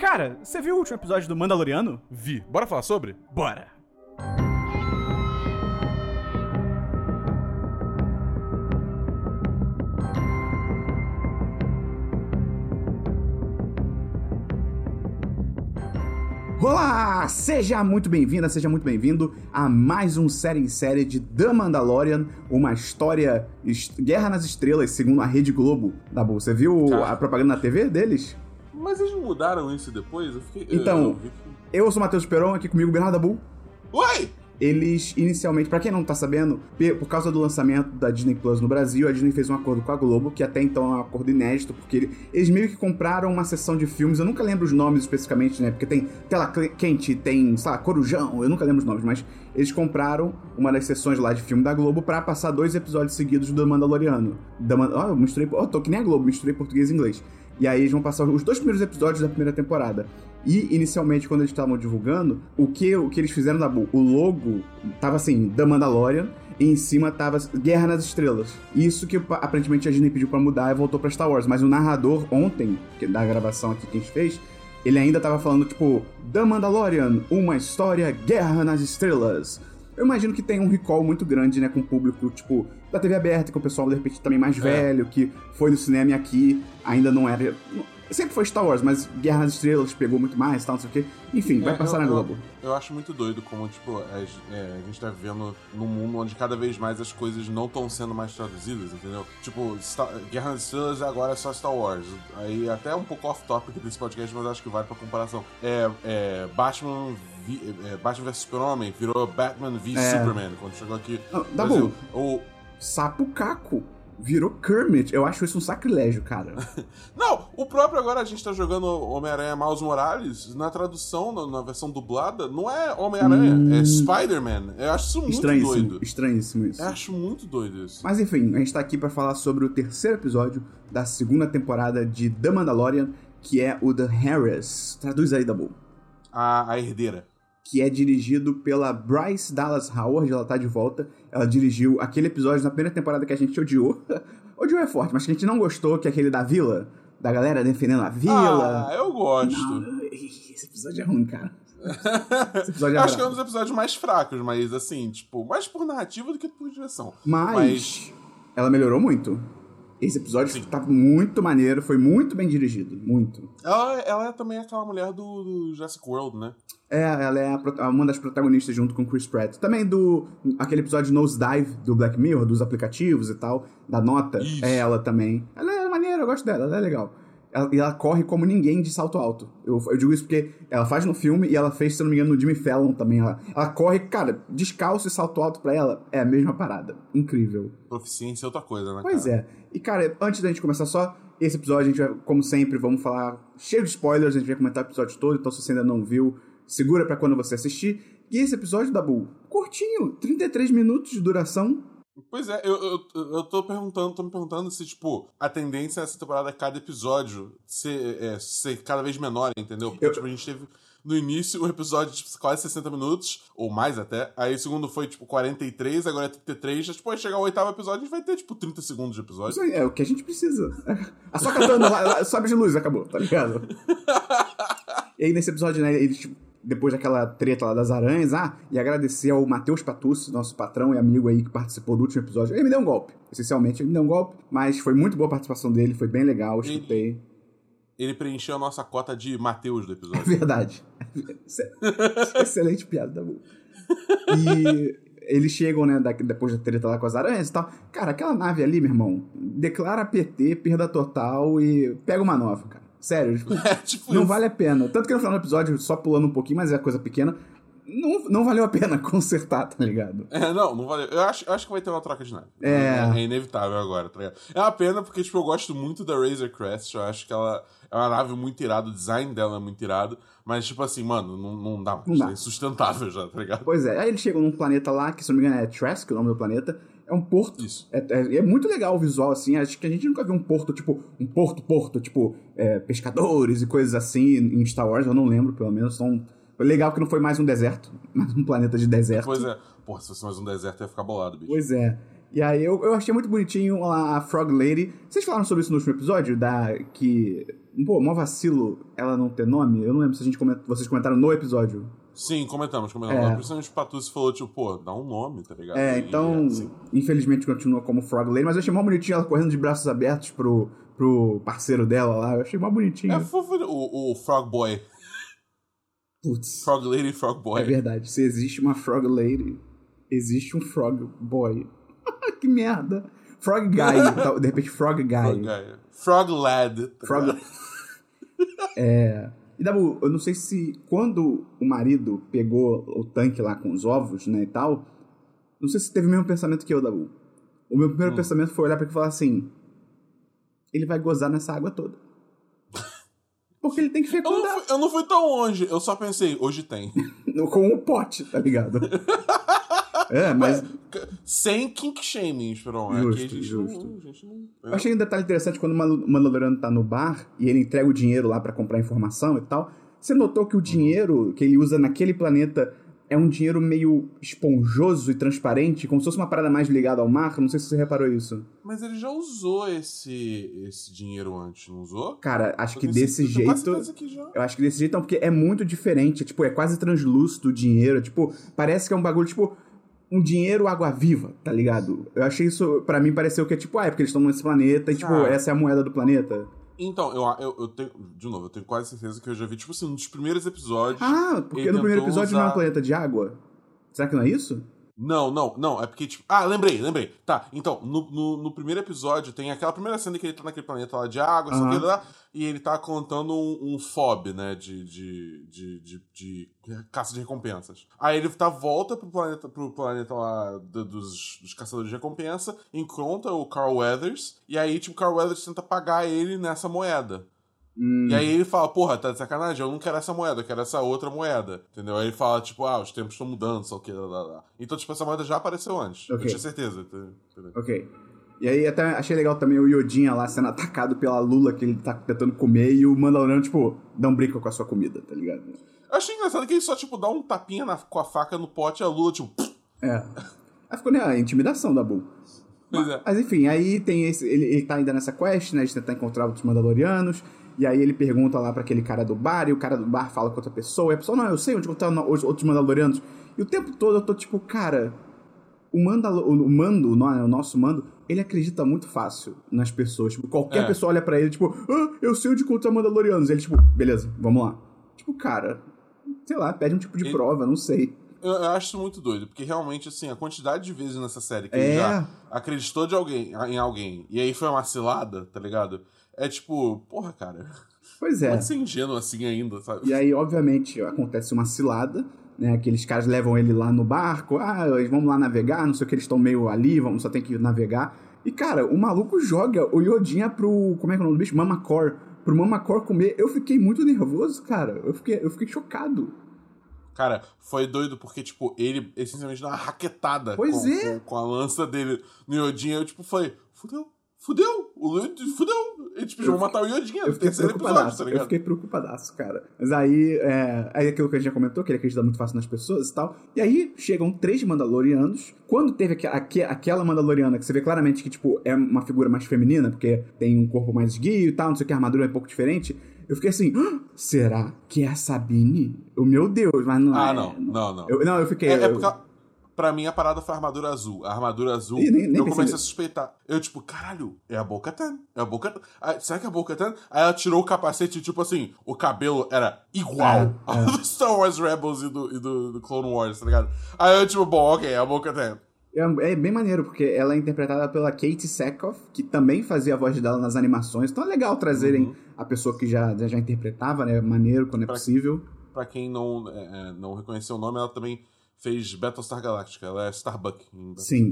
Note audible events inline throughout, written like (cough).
Cara, você viu o último episódio do Mandaloriano? Vi. Bora falar sobre? Bora! Olá! Seja muito bem-vinda, seja muito bem-vindo a mais um série em série de The Mandalorian, uma história Guerra nas Estrelas, segundo a Rede Globo. Da Boa, você viu Tá. a propaganda na TV deles? Mas eles mudaram isso depois? Eu fiquei. Então, eu Eu sou o Matheus Peron, aqui comigo Bernardo Dabu. Oi! Eles, inicialmente, pra quem não tá sabendo, por causa do lançamento da Disney Plus no Brasil, a Disney fez um acordo com a Globo, que até então é um acordo inédito, porque ele- eles meio que compraram uma sessão de filmes, eu nunca lembro os nomes especificamente, né? Porque tem Tela Quente, tem, sei lá, Corujão, eu nunca lembro os nomes, mas eles compraram uma das sessões lá de filme da Globo pra passar dois episódios seguidos do Mandaloriano. Da Man- Ó, eu misturei, ó, tô que nem a Globo, misturei português e inglês. E aí eles vão passar os dois primeiros episódios da primeira temporada. E, inicialmente, quando eles estavam divulgando, o que, o que eles fizeram da O logo tava assim, The Mandalorian, e em cima tava Guerra nas Estrelas. Isso que pa- aparentemente a Disney pediu pra mudar e voltou pra Star Wars. Mas o narrador, ontem, da gravação aqui que a gente fez, ele ainda tava falando, tipo, The Mandalorian, uma história Guerra nas Estrelas. Eu imagino que tem um recall muito grande, né, com o público, tipo, da TV aberta, com o pessoal, de repente, também mais velho, que foi no cinema e aqui ainda não era... Sempre foi Star Wars, mas Guerra nas Estrelas pegou muito mais, tal, não sei o quê. Enfim, vai É, passar eu- na eu- Globo. Eu acho muito doido como, tipo, a, é, a gente tá vivendo num mundo onde cada vez mais as coisas não estão sendo mais traduzidas, entendeu? Tipo, Star- Guerra nas Estrelas agora é só Star Wars. Aí até um pouco off-topic desse podcast, mas acho que vale pra comparação. É, é Batman, vi, é, Batman vs Super-Homem virou Batman v É. Superman quando chegou aqui. Não, Brasil. bom. Ou, Sapo Caco virou Kermit. Eu acho isso um sacrilégio, cara. (laughs) Não, o próprio agora a gente tá jogando Homem-Aranha Miles Morales, na tradução, na, na versão dublada, não é Homem-Aranha, é Spider-Man. Eu acho isso muito estranhíssimo, doido. estranhíssimo isso. Eu acho muito doido isso. Mas enfim, a gente tá aqui pra falar sobre o terceiro episódio da segunda temporada de The Mandalorian, que é o The Harris. Traduz aí, Dabu. A, a herdeira. Que é dirigido pela Bryce Dallas Howard, ela tá de volta. Ela dirigiu aquele episódio na primeira temporada que a gente odiou. (laughs) odiou é forte, mas que a gente não gostou, que é aquele da vila. Da galera defendendo a vila. Ah, eu gosto. Não, esse episódio é ruim, cara. Esse episódio é Eu acho que é um dos episódios mais fracos, mas assim, tipo, mais por narrativa do que por direção. Mas, Mas- ela melhorou muito. Esse episódio tá muito maneiro, foi muito bem dirigido. Muito. Ela, ela é também aquela mulher do, do Jurassic World, né? É, ela é a uma das protagonistas junto com Chris Pratt. Também do aquele episódio Nosedive do Black Mirror, dos aplicativos e tal, da nota. Isso. É ela também. Ela é maneira, eu gosto dela, ela é legal. Ela, e ela corre como ninguém de salto alto. Eu, eu digo isso porque ela faz no filme e ela fez, se não me engano, no Jimmy Fallon também. Ela, ela corre, cara, descalço e salto alto pra ela é a mesma parada. Incrível. Proficiência é outra coisa, né? Pois é. E, cara, antes da gente começar só esse episódio, a gente vai, como sempre, vamos falar cheio de spoilers, a gente vai comentar o episódio todo, então se você ainda não viu, segura pra quando você assistir. E esse episódio, Dabu, curtinho, 33 minutos de duração. Pois é, eu, eu, eu tô perguntando, tô me perguntando se, tipo, a tendência nessa temporada é cada episódio ser, é, ser cada vez menor, entendeu? Porque, Eu- tipo, a gente teve no início um episódio de tipo, quase 60 minutos, ou mais até. Aí o segundo foi, tipo, 43, agora é 33. Já, tipo, aí chegar ao oitavo episódio, a gente vai ter, tipo, 30 segundos de episódio. Isso aí é o que a gente precisa. (laughs) A sua katana lá, lá, sobe de luz, acabou, tá ligado? (laughs) e aí nesse episódio, né, eles, tipo, depois daquela treta lá das aranhas, ah, e agradecer ao Matheus Patucci, nosso patrão e amigo aí que participou do último episódio. Ele me deu um golpe, essencialmente, ele me deu um golpe, mas foi muito boa a participação dele, foi bem legal, Ele- escutei. Ele preencheu a nossa cota de Mateus do (laughs) É episódio. verdade. Excelente piada, tá bom. E eles chegam, né, da- depois da treta lá com as aranhas e tal. Cara, aquela nave ali, meu irmão, declara PT, perda total e pega uma nova, cara. Sério, tipo, (laughs) é, tipo não isso. vale a pena. Tanto que no final do episódio, só pulando um pouquinho, mas é coisa pequena, não, não valeu a pena (laughs) consertar, tá ligado? É, não, não valeu. Eu acho, eu acho que vai ter uma troca de nave. É. é. inevitável agora, tá ligado? É uma pena porque, tipo, eu gosto muito da Razor Crest. Eu acho que ela é uma nave muito irada, o design dela é muito irado. Mas, tipo assim, mano, não, não dá mais. Não dá. É insustentável já, tá ligado? Pois é, aí eles chegam num planeta lá, que se não me engano é Trask, o nome do planeta. É um porto. Isso. É, é- é muito legal o visual, assim. Acho que a gente nunca viu um porto, tipo, um porto-porto, tipo, é, pescadores e coisas assim em Star Wars, eu não lembro, pelo menos. São... Legal que não foi mais um deserto, (laughs) mais um planeta de deserto. Pois é. Porra, se fosse mais um deserto, ia ficar bolado, bicho. Pois é. E aí eu, eu achei muito bonitinho a Frog Lady. Vocês falaram sobre isso no último episódio? Da. Que. Pô, mó vacilo ela não ter nome? Eu não lembro se a gente coment... vocês comentaram no episódio. Sim, comentamos, comentamos. É. Principalmente o Patus falou, tipo, pô, dá um nome, tá ligado? É, então, e, assim... infelizmente continua como Frog Lady, mas eu achei mó bonitinho ela correndo de braços abertos pro, pro parceiro dela lá. Eu achei mó bonitinho. É fofo o, o Frog Boy. Putz. Frog Lady e Frog Boy. É verdade. Se existe uma Frog Lady, existe um Frog Boy. (laughs) que merda. Frog Guy. (laughs) de repente, Frog Guy. Frog, guy. Frog Lad. Frog... (laughs) é... E Dabu, eu não sei se quando o marido pegou o tanque lá com os ovos, né, e tal, não sei se teve o mesmo pensamento que eu, Dabu. O meu primeiro hum. pensamento foi olhar para ele e falar assim: ele vai gozar nessa água toda. (laughs) Porque ele tem que fecundar. Eu não, fui, eu não fui tão longe, eu só pensei, hoje tem. (laughs) com um pote, tá ligado? (laughs) É, mas. Sem kink shaming, Esperon. Justo, Aqui a gente justo. Não, a gente não... Eu achei um detalhe interessante quando o Mandaloriano tá no bar e ele entrega o dinheiro lá para comprar informação e tal. Você notou que o dinheiro que ele usa naquele planeta é um dinheiro meio esponjoso e transparente, como se fosse uma parada mais ligada ao mar. Não sei se você reparou isso. Mas ele já usou esse, esse dinheiro antes, não usou? Cara, acho que desse jeito. Eu acho que desse jeito não, porque é muito diferente. É, tipo, é quase translúcido o dinheiro. Tipo, parece que é um bagulho, tipo um dinheiro água-viva, tá ligado? Eu achei isso, para mim, pareceu que é tipo, ah, é porque eles estão nesse planeta e, tipo, ah. essa é a moeda do planeta. Então, eu, eu, eu, tenho. De novo, eu tenho quase certeza que eu já vi, tipo assim, um dos primeiros episódios. Ah, porque no primeiro episódio usar... não é um planeta de água? Será que não é isso? Não, não, não. É porque, tipo. Ah, lembrei, lembrei. Tá, então, no, no, no, primeiro episódio tem aquela primeira cena que ele tá naquele planeta lá de água, uhum. Lá, e ele tá contando um, um FOB, né? De, de, de, de, de, caça de recompensas. Aí ele tá volta pro planeta, pro planeta lá do, dos, dos caçadores de recompensa, encontra o Carl Weathers, e aí, tipo, o Carl Weathers tenta pagar ele nessa moeda. Hum. E aí ele fala, porra, tá de sacanagem, eu não quero essa moeda, eu quero essa outra moeda. Entendeu? Aí ele fala, tipo, ah, os tempos estão mudando, só o que. Então, tipo, essa moeda já apareceu antes. Okay. Eu tinha certeza. Entendeu? Ok. E aí até achei legal também o Yodinha lá sendo atacado pela Lula que ele tá tentando comer e o Mandaloriano, tipo, dá um brinco com a sua comida, tá ligado? Eu achei engraçado que ele só, tipo, dá um tapinha na, com a faca no pote e a Lula, tipo. É. Aí ficou né, a intimidação da Bull. Mas, é. mas enfim, aí tem esse. Ele, ele tá ainda nessa quest, né? De tentar encontrar outros Mandalorianos. E aí ele pergunta lá para aquele cara do bar, e o cara do bar fala com outra pessoa, e a pessoa, não, eu sei onde estão os outros Mandalorianos. E o tempo todo eu tô tipo, cara, o, Mandalo o mando, o nosso mando, ele acredita muito fácil nas pessoas. Tipo, qualquer é. pessoa olha para ele, tipo, ah, eu sei onde encontrar Mandalorianos. E ele, tipo, beleza, vamos lá. Tipo, cara, sei lá, pede um tipo de ele... prova, não sei. Eu, eu, acho isso muito doido, porque realmente, assim, a quantidade de vezes nessa série que é. ele já acreditou de alguém, em alguém, e aí foi uma cilada, tá ligado? É tipo, porra, cara. Pois é. Pode ser ingênuo assim ainda, sabe? E aí, obviamente, acontece uma cilada, né? Aqueles caras levam ele lá no barco, ah, vamos lá navegar, não sei o que, eles estão meio ali, vamos só tem que navegar. E, cara, o maluco joga o Yodinha pro. Como é que é o nome do bicho? Mamacor. Pro Mamacor comer. Eu fiquei muito nervoso, cara. Eu fiquei, eu fiquei chocado. Cara, foi doido porque, tipo, ele essencialmente dá uma raquetada pois com, é. com, com, a lança dele no Yodinha. Eu, tipo, falei, fudeu, fudeu, o fudeu. E, tipo, vão matar o Yodinha eu fiquei preocupadaço, tá Eu fiquei preocupadaço, cara. Mas aí, é, aí aquilo que a gente já comentou, que ele acredita muito fácil nas pessoas e tal. E aí chegam três Mandalorianos. Quando teve aqu aqu aquela Mandaloriana, que você vê claramente que, tipo, é uma figura mais feminina, porque tem um corpo mais esguio e tal, não sei o que, a armadura é um pouco diferente. Eu fiquei assim, ah, será que é a Sabine? O meu Deus, mas não ah, é. Ah, não, não, não. Eu, não, eu fiquei. É, é porque Pra mim, a parada foi a armadura azul. A armadura azul, nem, nem eu comecei a suspeitar. Eu, tipo, caralho, é a Boca Tan. É a Boca Tan. será que é a Boca Tan? Aí ela tirou o capacete e, tipo assim, o cabelo era igual é, ao é. do Star Wars Rebels e, do, e do, do, Clone Wars, tá ligado? Aí eu, tipo, bom, ok, é a Boca Tan. É, é, bem maneiro, porque ela é interpretada pela Kate Sackhoff, que também fazia a voz dela nas animações. Então é legal trazerem uhum. a pessoa que já, já interpretava, né? Maneiro quando é pra, possível. Pra quem não, é, é, não reconheceu o nome, ela também fez Battlestar Galactica, ela é Starbuck em Battlestar Sim.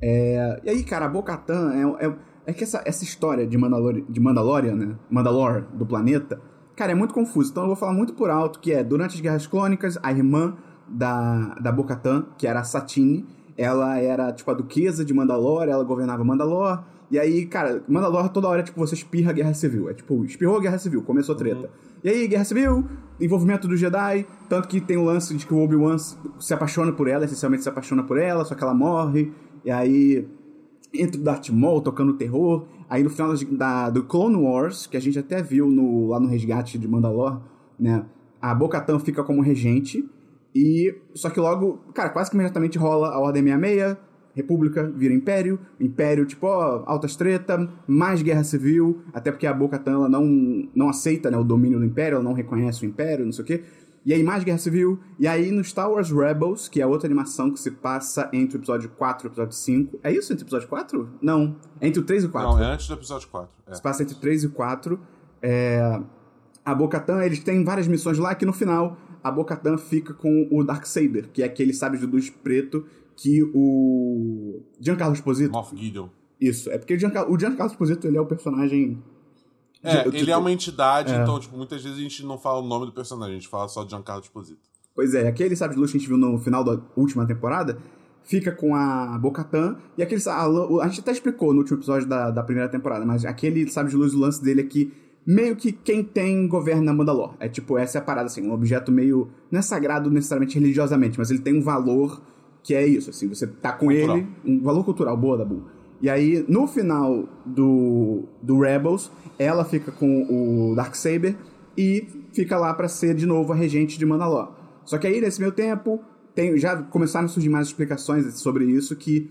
É, e aí, cara, a Bo-Katan é, é, é, que essa, essa história de, Mandalor, de Mandalorian, né? Mandalore, do planeta, cara, é muito confuso. Então eu vou falar muito por alto que é, durante as Guerras Clônicas, a irmã da, da Bo-Katan, que era a Satine, ela era, tipo, a duquesa de Mandalore, ela governava Mandalore, e aí, cara, Mandalore toda hora, tipo, você espirra a Guerra Civil. É tipo, espirrou a Guerra Civil, começou a treta. Uhum. E aí, Guerra Civil, envolvimento do Jedi, tanto que tem o lance de que o Obi-Wan se apaixona por ela, essencialmente se apaixona por ela, só que ela morre. E aí entra o Darth Maul tocando terror. Aí no final da, do Clone Wars, que a gente até viu no, lá no resgate de Mandalore, né? A Bo-Katan fica como regente. E só que logo, cara, quase que imediatamente rola a Ordem 66, República vira Império, Império, tipo, ó, altas treta, mais guerra civil, até porque a Bo-Katan, ela não, não aceita, né, o domínio do Império, ela não reconhece o Império, não sei o quê. E aí mais guerra civil, e aí no Star Wars Rebels, que é outra animação que se passa entre o episódio 4 e o episódio 5. É isso, entre o episódio 4? Não, entre o 3 e o 4. Não, é antes do episódio 4. É. Se passa entre o 3 e o 4. É... A Bo-Katan, eles têm várias missões lá que no final a Bo-Katan fica com o Darksaber, que é aquele sábio de luz preto que o Giancarlo Esposito... Moff Gideon. Isso, é porque o Giancarlo, o Giancarlo Esposito ele é o personagem... É, de- ele tipo, é uma entidade, é. então, tipo, muitas vezes a gente não fala o nome do personagem, a gente fala só de Giancarlo Esposito. Pois é, aquele sábio de luz que a gente viu no final da última temporada fica com a Bo-Katan e aquele a, a gente até explicou no último episódio da, da primeira temporada, mas aquele sábio de luz, o lance dele é que meio que quem tem governa Mandalor. É tipo, essa é a parada, assim, um objeto meio. Não é sagrado necessariamente religiosamente, mas ele tem um valor que é isso, assim, você tá com Cultural. ele, um valor cultural, boa, Dabu. E aí, no final do, do Rebels, ela fica com o Darksaber e fica lá pra ser de novo a regente de Mandalor. Só que aí, nesse meio tempo, tem, já começaram a surgir mais explicações sobre isso, que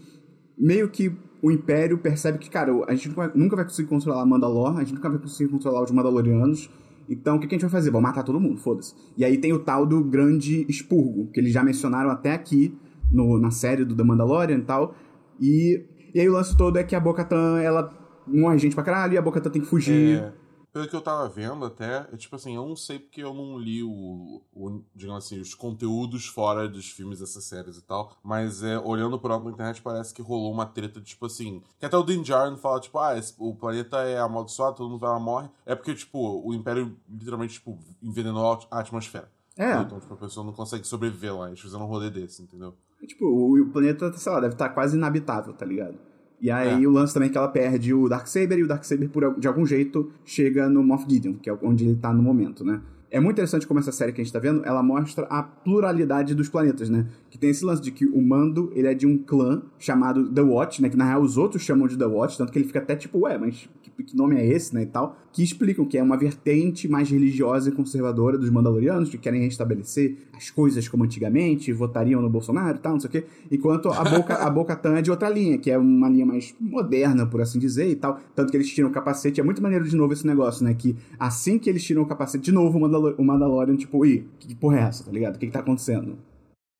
meio que o Império percebe que, cara, a gente nunca vai- nunca vai conseguir controlar Mandalor, a gente nunca vai conseguir controlar os Mandalorianos, então o que, que a gente vai fazer? Vamos matar todo mundo, foda-se. E aí tem o tal do Grande Expurgo, que eles já mencionaram até aqui no, na série do The Mandalorian e tal, e, e aí o lance todo é que a Bo-Katan, ela morre gente pra caralho e a Bo-Katan tem que fugir. É, pelo que eu tava vendo até, é tipo assim, eu não sei porque eu não li o, o digamos assim, os conteúdos fora dos filmes dessas séries e tal, mas é, olhando por alto na internet parece que rolou uma treta, tipo assim, que até o Din Djarin fala, tipo, ah, esse- o planeta é amaldiçoado, todo mundo vai lá morre, é porque, tipo, o Império literalmente, tipo, envenenou a atmosfera. É. Então, tipo, a pessoa não consegue sobreviver lá, eles fizeram um rolê desse, entendeu? Tipo, o, planeta, sei lá, deve estar quase inabitável, tá ligado? E aí É. o lance também é que ela perde o Darksaber e o Darksaber, por, de algum jeito, chega no Moff Gideon, que é onde ele tá no momento, né? É muito interessante como essa série que a gente tá vendo, ela mostra a pluralidade dos planetas, né? Que tem esse lance de que o Mando, ele é de um clã chamado The Watch, né? Que na real os outros chamam de The Watch, tanto que ele fica até tipo, ué, mas que nome é esse, né? E tal. Que explicam que é uma vertente mais religiosa e conservadora dos Mandalorianos, que querem restabelecer as coisas como antigamente, votariam no Bolsonaro e tal, não sei o quê. Enquanto a Boca, a Bo-Katan é de outra linha, que é uma linha mais moderna, por assim dizer, e tal. Tanto que eles tiram o capacete. É muito maneiro de novo esse negócio, né? Que assim que eles tiram o capacete, de novo o, Mandalor o Mandalorian, tipo, ih, que porra é essa, tá ligado? O que, que tá acontecendo?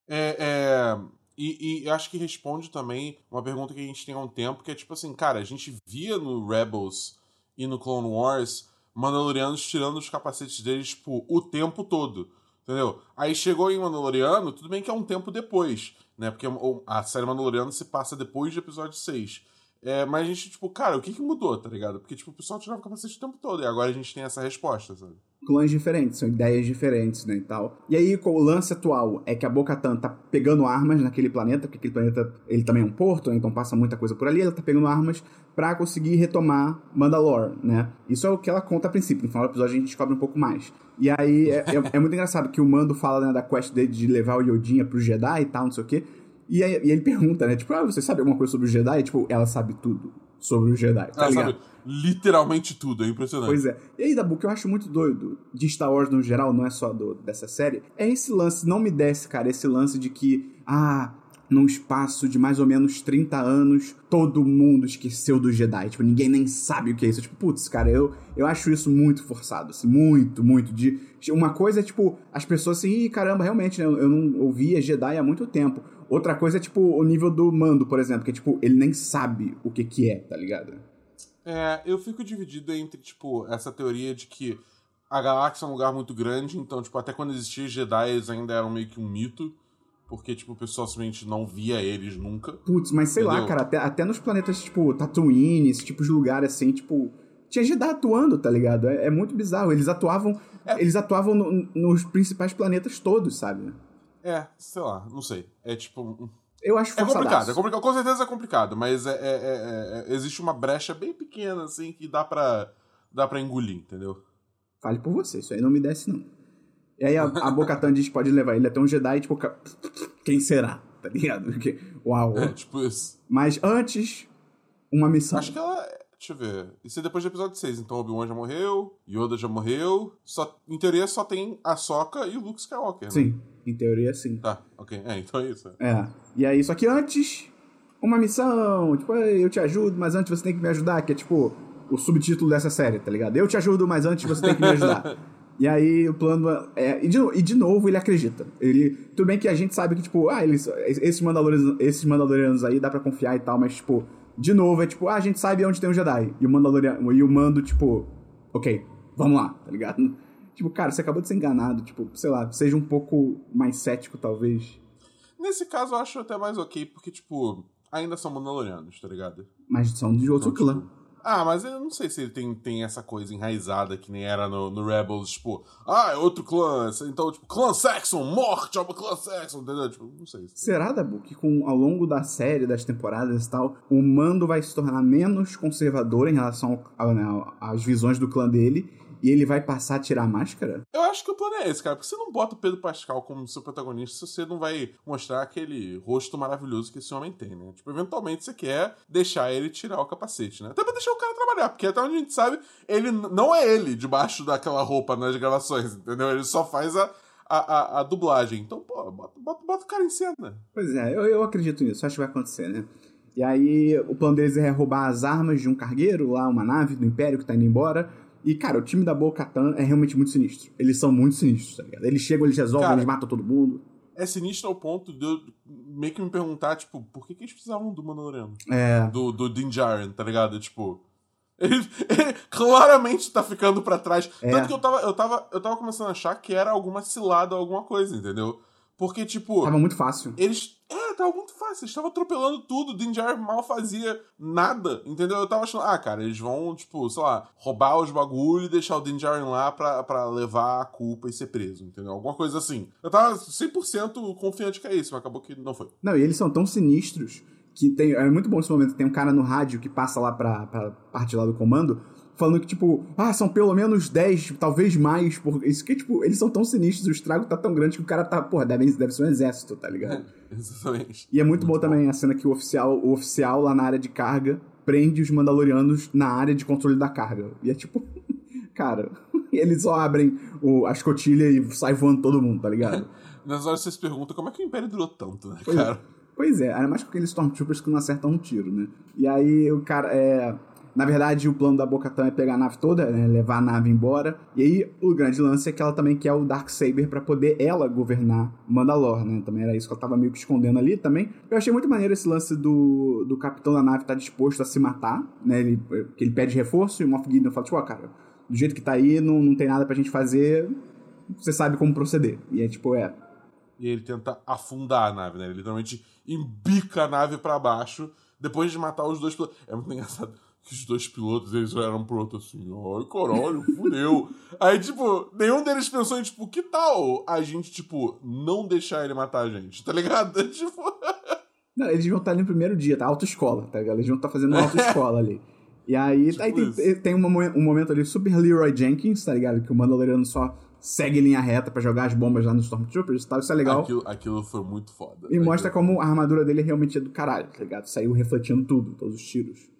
É, é, e, e acho que responde também uma pergunta que a gente tem há um tempo, que é tipo assim, cara, a gente via no Rebels e no Clone Wars Mandalorianos tirando os capacetes deles, tipo, o tempo todo. Entendeu? Aí chegou em Mandaloriano, tudo bem que é um tempo depois, né? Porque a série Mandaloriano se passa depois do episódio 6. É, mas a gente, tipo, cara, o que que mudou, tá ligado? Porque, tipo, o pessoal tirava o capacete o tempo todo, e agora a gente tem essa resposta, sabe? Clãs diferentes, são ideias diferentes, né, e tal. E aí, o lance atual é que a Bo-Katan tá pegando armas naquele planeta, porque aquele planeta, ele também é um porto, né, então passa muita coisa por ali, ela tá pegando armas pra conseguir retomar Mandalore, né. Isso é o que ela conta a princípio, no final do episódio a gente descobre um pouco mais. E aí, é, é- é muito engraçado que o Mando fala, né, da quest dele de levar o Yodinha pro Jedi e tal, não sei o quê, e, aí, e ele pergunta, né, tipo, ah, você sabe alguma coisa sobre o Jedi? E, tipo, ela sabe tudo sobre o Jedi, tá Ela ligado? sabe literalmente tudo, é impressionante. Pois é. E aí, Dabu, o que eu acho muito doido de Star Wars no geral, não é só do, dessa série, é esse lance, não me desce, cara, esse lance de que, ah, num espaço de mais ou menos 30 anos, todo mundo esqueceu do Jedi. Tipo, ninguém nem sabe o que é isso. Tipo, putz, cara, eu, eu acho isso muito forçado, assim, muito, muito. De, uma coisa é, tipo, as pessoas assim, ih, caramba, realmente, né, eu, não ouvia Jedi há muito tempo. Outra coisa é, tipo, o nível do Mando, por exemplo, que, tipo, ele nem sabe o que que é, tá ligado? É, eu fico dividido entre, tipo, essa teoria de que a galáxia é um lugar muito grande, então, tipo, até quando existia Jedi, eles ainda eram meio que um mito, porque, tipo, o pessoal simplesmente não via eles nunca. Putz, mas sei lá, Entendeu? cara, até, até nos planetas, tipo, Tatooine, esse tipo de lugar, assim, tipo... Tinha Jedi atuando, tá ligado? É, é muito bizarro. Eles atuavam... É. Eles atuavam no- nos principais planetas todos, sabe? É, sei lá, não sei. É tipo. Eu acho É complicado, forçadaço. é complicado, com certeza é complicado, mas é, é- é- é- existe uma brecha bem pequena, assim, que dá pra, dá pra engolir, entendeu? Fale por você, isso aí não me desce, não. E aí a, a Bo-Katan diz que pode levar ele até um Jedi, tipo... Quem será? Tá ligado? Porque, uau. É, tipo isso. Mas antes, uma missão. Acho que ela. Deixa eu ver. Isso é depois do episódio 6. Então Obi-Wan já morreu, Yoda já morreu. Só, em teoria só tem a Soka e o Luke Skywalker. Né? Sim, em teoria sim. Tá, ok. É, então é isso. É. E aí, só que antes, uma missão. Tipo, eu te ajudo, mas antes você tem que me ajudar. Que é tipo o subtítulo dessa série, tá ligado? Eu te ajudo, mas antes você tem que me ajudar. (laughs) E aí o plano é. E de, e de, novo ele acredita. Ele. Tudo bem que a gente sabe que, tipo, ah, eles, esses, Mandalorianos, esses Mandalorianos aí dá pra confiar e tal, mas, tipo, de novo, é tipo, ah, a gente sabe onde tem um Jedi. E o Mandaloriano. E o mando, tipo, ok, vamos lá, tá ligado? (laughs) Tipo, cara, você acabou de ser enganado, tipo, sei lá, seja um pouco mais cético, talvez. Nesse caso, eu acho até mais ok, porque, tipo, ainda são Mandalorianos, tá ligado? Mas são de outro então, clã. Tipo, ah, mas eu não sei se ele tem, tem essa coisa enraizada que nem era no, no Rebels, tipo, ah, é outro clã, então, tipo, clã Saxon, morte ao clã Saxon, entendeu? Tipo, não sei. Será, Dabu, que com, ao longo da série, das temporadas e tal, o Mando vai se tornar menos conservador em relação ao, né, às visões do clã dele e ele vai passar a tirar a máscara? Eu acho que o plano é esse, cara. Porque você não bota o Pedro Pascal como seu protagonista se você não vai mostrar aquele rosto maravilhoso que esse homem tem, né? Tipo, eventualmente você quer deixar ele tirar o capacete, né? Até pra deixar o cara trabalhar, porque até onde a gente sabe, ele não é ele debaixo daquela roupa nas gravações, entendeu? Ele só faz a, a, a, a, dublagem. Então, pô, bota, bota, bota, o cara em cena. Pois é, eu, eu acredito nisso, acho que vai acontecer, né? E aí, o plano deles é roubar as armas de um cargueiro lá, uma nave do Império que tá indo embora. E, cara, o time da Bo-Katan é realmente muito sinistro. Eles são muito sinistros, tá ligado? Eles chegam, eles resolvem, cara, eles matam todo mundo. É sinistro ao ponto de eu meio que me perguntar, tipo, por que, que eles precisavam do Mandaloriano? É. Do, do Din Djarin, tá ligado? Tipo... (laughs) Ele, ele, claramente tá ficando para trás. É. Tanto que eu tava, eu, tava, eu tava começando a achar que era alguma cilada, alguma coisa, entendeu? Porque, tipo. Tava muito fácil. Eles. É, tava muito fácil. Eles estavam atropelando tudo. O Din mal fazia nada. Entendeu? Eu tava achando, ah, cara, eles vão, tipo, sei lá, roubar os bagulhos e deixar o Din lá pra, pra levar a culpa e ser preso. Entendeu? Alguma coisa assim. Eu tava 100% confiante que é isso, mas acabou que não foi. Não, e eles são tão sinistros que tem. É muito bom esse momento. Tem um cara no rádio que passa lá pra, pra parte lá do comando falando que, tipo, ah, são pelo menos 10, talvez mais. Por... Isso que, tipo, eles são tão sinistros, o estrago tá tão grande que o cara tá, porra, deve, deve ser um exército, tá ligado? É, (laughs) exatamente. E é muito, muito bom, bom, também a cena que o oficial, o oficial lá na área de carga prende os Mandalorianos na área de controle da carga. E é tipo, (laughs) cara, (laughs) eles só abrem o, a escotilha e sai voando todo mundo, tá ligado? Nas horas você se pergunta como é que o Império durou tanto, né, pois é. cara? É. Pois é, ainda mais com aqueles Stormtroopers que não acertam um tiro, né? E aí o cara, é... Na verdade, o plano da Bocatan é pegar a nave toda, né, levar a nave embora. E aí, o grande lance é que ela também quer o Darksaber para poder ela governar Mandalor, né? Também era isso que ela tava meio que escondendo ali também. Eu achei muito maneiro esse lance do, do capitão da nave estar tá disposto a se matar, né? Ele, que ele pede reforço e o Moff Gideon fala, tipo, ó, oh, cara, do jeito que tá aí, não, não tem nada pra gente fazer, você sabe como proceder. E é tipo, é... E ele tenta afundar a nave, né? Ele literalmente embica a nave para baixo depois de matar os dois. É muito (laughs) engraçado que os dois pilotos, eles olharam pro outro assim, ai, caralho, fudeu. Aí, tipo, nenhum deles pensou em, tipo, que tal a gente, tipo, não deixar ele matar a gente, tá ligado? (laughs) Tipo... Não, eles vão estar ali no primeiro dia, tá? Autoescola, tá ligado? Eles vão estar fazendo uma autoescola ali. E aí, tipo aí tem, tem um, um, momento ali super Leroy Jenkins, tá ligado? Que o Mandaloriano só segue linha reta para jogar as bombas lá nos Stormtroopers e tal. Isso é legal. Aquilo, aquilo foi muito foda. E mostra como a armadura dele realmente é do caralho, tá ligado? Saiu refletindo tudo, todos os tiros.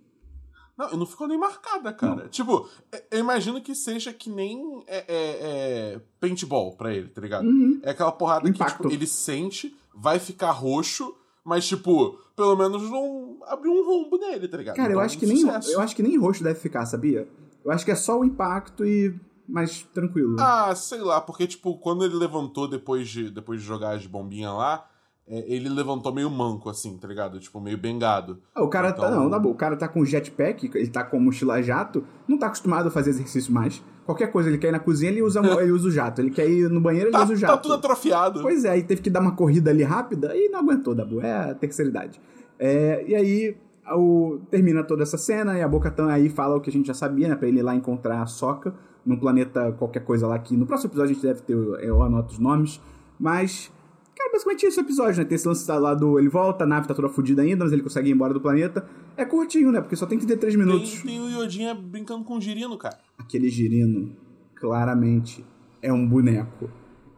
Não, não ficou nem marcada, cara. Não. Tipo, é, eu imagino que seja que nem é, é, é paintball pra ele, tá ligado? Uhum. É aquela porrada Impacto. que tipo, ele sente, vai ficar roxo, mas, tipo, pelo menos não abriu um rombo nele, tá ligado? Cara, então, eu, acho que nem, eu acho que nem roxo deve ficar, sabia? Eu acho que é só o impacto e mais tranquilo. Ah, sei lá, porque, tipo, quando ele levantou depois de, depois de jogar as bombinhas lá, ele levantou meio manco, assim, tá ligado? Tipo, meio bengado. Ah, o cara tá, então... tá. Não, na boa. O cara tá com jetpack, ele tá com mochila jato, não tá acostumado a fazer exercício mais. Qualquer coisa, ele quer ir na cozinha, ele usa, ele usa o jato. Ele quer ir no banheiro, ele tá, usa o jato. Tá tudo atrofiado. Pois é, aí teve que dar uma corrida ali rápida e não aguentou, Dabu. É a terceira idade. É, e aí o, termina toda essa cena e a Bocatan aí fala o que a gente já sabia, né? Pra ele ir lá encontrar a Soca num planeta qualquer coisa lá que no próximo episódio a gente deve ter, eu anoto os nomes. Mas Cara, basicamente esse episódio, né? Tem esse lance lá do. Ele volta, a nave tá toda fodida ainda, mas ele consegue ir embora do planeta. É curtinho, né? Porque só tem que ter 3 minutos. Tem, tem o Yodinha brincando com o girino, cara. Aquele girino, claramente, é um boneco.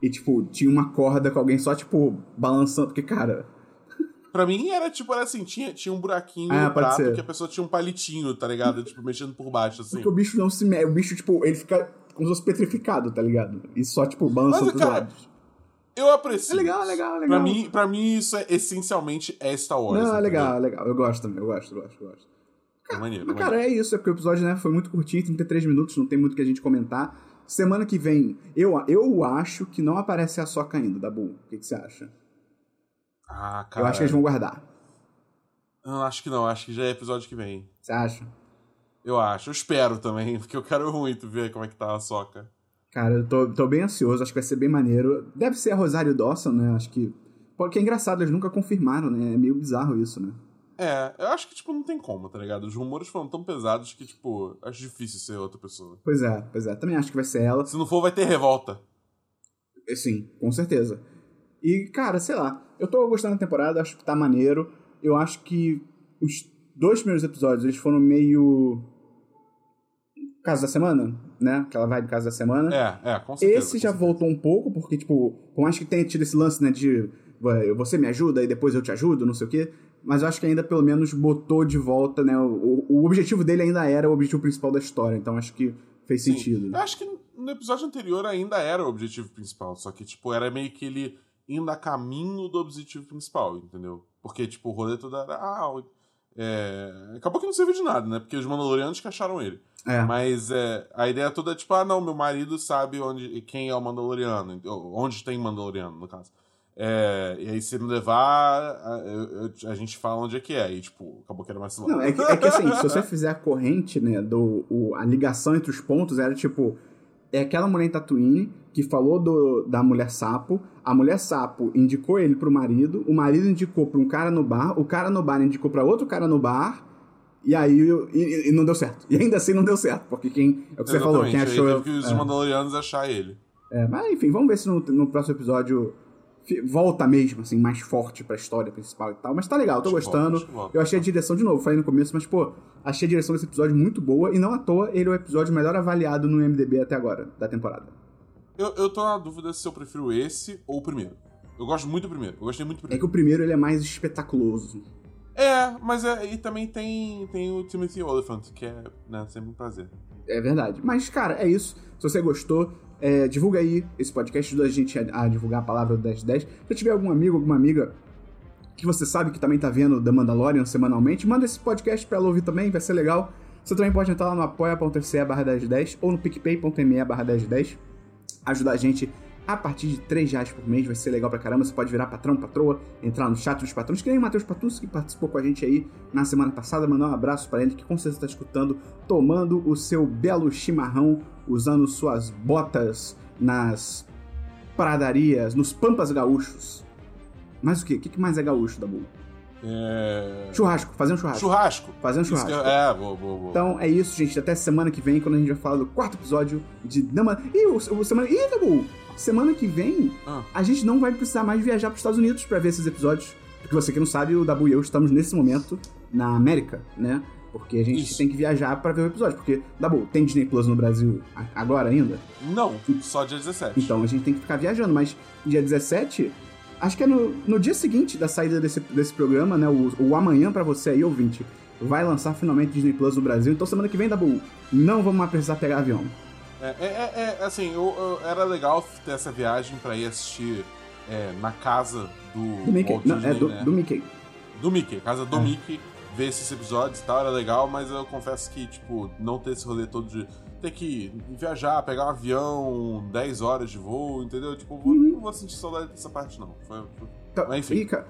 E, tipo, tinha uma corda com alguém só, tipo, balançando. Porque, cara. (laughs) Pra mim era tipo, era assim, tinha, tinha um buraquinho Ah, no prato ser. que a pessoa tinha um palitinho, tá ligado? tipo, mexendo por baixo, assim. Porque o bicho não se mexe. O bicho, tipo, ele fica como se fosse petrificado, tá ligado? E só, tipo, balança Mas, cara, lados. Eu aprecio. É legal, é legal, é legal. Pra mim, pra mim, isso é essencialmente é Star Wars. Não, é legal, é legal. Eu gosto também, eu gosto, eu gosto, eu gosto. É maneiro, Mas, é cara, maneiro. é isso. É porque o episódio né, foi muito curtinho, 33 minutos, não tem muito o que a gente comentar. Semana que vem, eu, eu acho que não aparece a Soca ainda, Dabu. O que, que você acha? Ah, cara. Eu acho que eles vão guardar. Não, acho que não, acho que já é episódio que vem. Você acha? Eu acho, eu espero também, (laughs) porque eu quero muito ver como é que tá a soca. Cara, eu tô, tô bem ansioso, acho que vai ser bem maneiro. Deve ser a Rosário Dawson, né? Acho que. Porque é engraçado, eles nunca confirmaram, né? É meio bizarro isso, né? É, eu acho que, tipo, não tem como, tá ligado? Os rumores foram tão pesados que, tipo, acho difícil ser outra pessoa. Pois é, pois é. Também acho que vai ser ela. Se não for, vai ter revolta. É, Sim, com certeza. E, cara, sei lá. Eu tô gostando da temporada, acho que tá maneiro. Eu acho que os dois primeiros episódios, eles foram meio. Caso da semana, né? Aquela vibe Caso da Semana. É, é, com certeza. Esse com já certeza. voltou um pouco, porque, tipo, por mais que tenha tido esse lance, né, de vai, você me ajuda e depois eu te ajudo, não sei o quê, mas eu acho que ainda pelo menos botou de volta, né, o, o objetivo dele ainda era o objetivo principal da história, então acho que fez Sim. sentido. Eu acho que no episódio anterior ainda era o objetivo principal, só que, tipo, era meio que ele indo a caminho do objetivo principal, entendeu? Porque, tipo, o rolê todo era. Ah, é... acabou que não serviu de nada, né? Porque os Mandalorianos que acharam ele. É, Mas é, a ideia toda é tipo, ah, não, meu marido sabe onde, quem é o Mandaloriano, onde tem Mandaloriano, no caso. É, e aí, se me levar, a, eu- a gente fala onde é que é. E, tipo, acabou que era mais Não, é que, é que assim, se você fizer a corrente, né, do, o- a ligação entre os pontos, era tipo, é aquela mulher em Tatooine que falou do, da mulher sapo, a mulher sapo indicou ele pro marido, o marido indicou pra um cara no bar, o cara no bar indicou pra outro cara no bar, e aí e, e não deu certo. E ainda assim não deu certo, porque quem, é o que você falou, quem achou... teve que os é. Mandalorianos achar ele. É, mas enfim, vamos ver se no, no próximo episódio volta mesmo, assim, mais forte pra história principal e tal. Mas tá legal, tô gostando. Eu achei a direção, de novo, falei no começo, mas pô, achei a direção desse episódio muito boa e não à toa ele é o episódio melhor avaliado no MDB até agora, da temporada. Eu, eu tô na dúvida se eu prefiro esse ou o primeiro. Eu gosto muito do primeiro. Eu gostei muito do É primeiro. que o primeiro ele é mais espetaculoso. É, mas é, e também tem, tem o Timothy Oliphant, que é né, sempre um prazer. É verdade. Mas, cara, é isso. Se você gostou, é, divulga aí esse podcast, ajuda a gente a, a divulgar a palavra do 1010. Se tiver algum amigo, alguma amiga que você sabe que também tá vendo The Mandalorian semanalmente, manda esse podcast pra ela ouvir também, vai ser legal. Você também pode entrar lá no apoia.se barra 1010 ou no picpay.me barra 1010. Ajudar a gente a partir de 3 reais por mês, vai ser legal pra caramba. Você pode virar patrão, patroa, entrar no chat dos patrões, que nem o Matheus Patus, que participou com a gente aí na semana passada. Mandar um abraço pra ele, que com certeza tá escutando, tomando o seu belo chimarrão, usando suas botas nas pradarias, nos pampas gaúchos. Mas o quê? O que que mais é gaúcho, Dabu? É... Churrasco, fazer um churrasco. Churrasco. Fazer um que churrasco. eu- É, boa, boa, boa. Então é isso, gente. Até semana que vem, quando a gente vai falar do quarto episódio de Dama. Ih, o, o semana. Ih, Dabu! Semana que vem, Ah. a gente não vai precisar mais viajar para os Estados Unidos para ver esses episódios. Porque você que não sabe, o Dabu e eu estamos nesse momento na América, né? Porque a gente Isso. tem que viajar para ver o episódio. Porque, Dabu, tem Disney Plus no Brasil agora ainda? Não, só dia 17. Então a gente tem que ficar viajando. Mas dia 17, acho que é no, no dia seguinte da saída desse, desse programa, né? O, o amanhã para você aí, ouvinte, vai lançar finalmente Disney Plus no Brasil. Então semana que vem, Dabu, não vamos mais precisar pegar avião. É, é, é, é, assim, eu, eu- era legal ter essa viagem pra ir assistir é, na casa do, Do Mickey. Walt Não, Disney, é do, né? do Mickey. Do Mickey, casa do É. Mickey, ver esses episódios e tal, era legal, mas eu confesso que, tipo, não ter esse rolê todo de ter que viajar, pegar um avião, 10 horas de voo, entendeu? Tipo, Uhum. não vou sentir saudade dessa parte, não. Foi, foi- Tá, Mas enfim. ih, cara.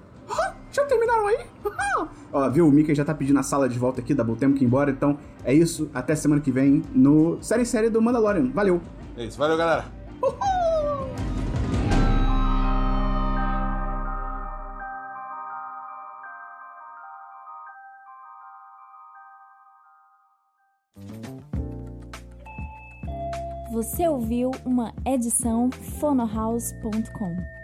Já terminaram aí? (laughs) Ó, viu? O Mickey já tá pedindo a sala de volta aqui, Dabu. Temos que ir embora. Então é isso. Até semana que vem no Série em Série do Mandalorian. Valeu! É isso. Valeu, galera! Você ouviu uma edição fonohouse.com.